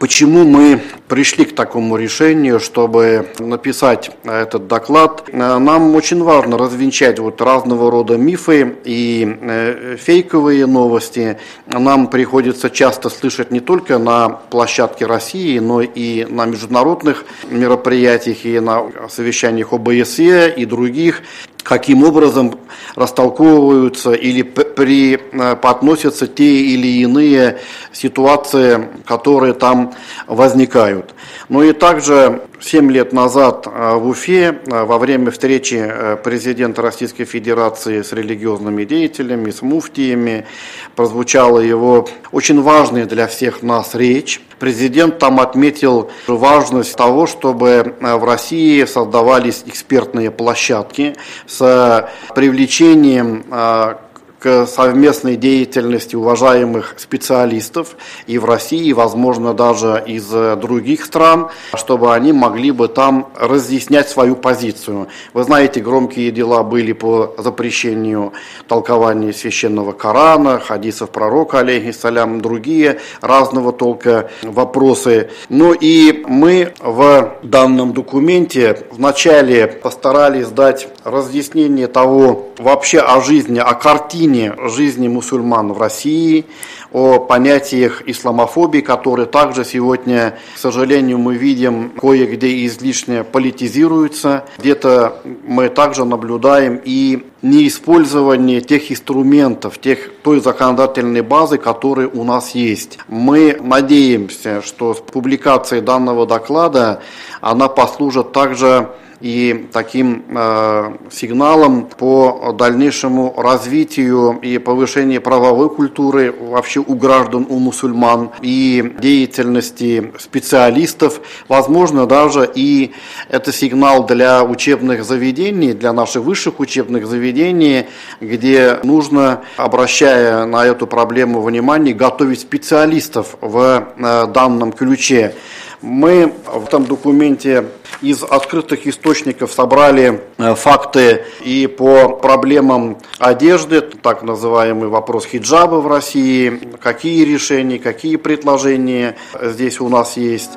Почему мы пришли к такому решению, чтобы написать этот доклад? Нам очень важно развенчать вот разного рода мифы и э, фейковые новости. Нам приходится часто слышать не только на площадке России, но и на международных мероприятиях и на совещаниях ОБСЕ и других каким образом растолковываются или при, э, подносятся те или иные ситуации, которые там возникают. Ну и также 7 лет назад э, в Уфе э, во время встречи президента Российской Федерации с религиозными деятелями, с муфтиями, прозвучала его очень важная для всех нас речь. Президент там отметил важность того, чтобы в России создавались экспертные площадки с привлечением а, к совместной деятельности уважаемых специалистов и в России, и, возможно, даже из других стран, чтобы они могли бы там разъяснять свою позицию. Вы знаете, громкие дела были по запрещению толкования священного Корана, хадисов пророка, алейхиссалям, другие разного толка вопросы. Ну и мы в данном документе вначале постарались дать разъяснение того вообще о жизни, о картине, картине жизни мусульман в России, о понятиях исламофобии, которые также сегодня, к сожалению, мы видим кое-где излишне политизируются. Где-то мы также наблюдаем и неиспользование тех инструментов, тех, той законодательной базы, которая у нас есть. Мы надеемся, что с публикацией данного доклада она послужит также и таким сигналом по дальнейшему развитию и повышению правовой культуры вообще у граждан, у мусульман и деятельности специалистов. Возможно, даже и это сигнал для учебных заведений, для наших высших учебных заведений, где нужно, обращая на эту проблему внимание, готовить специалистов в э, данном ключе. Мы в этом документе из открытых источников собрали э, факты и по проблемам одежды, так называемый вопрос хиджаба в России, какие решения, какие предложения здесь у нас есть.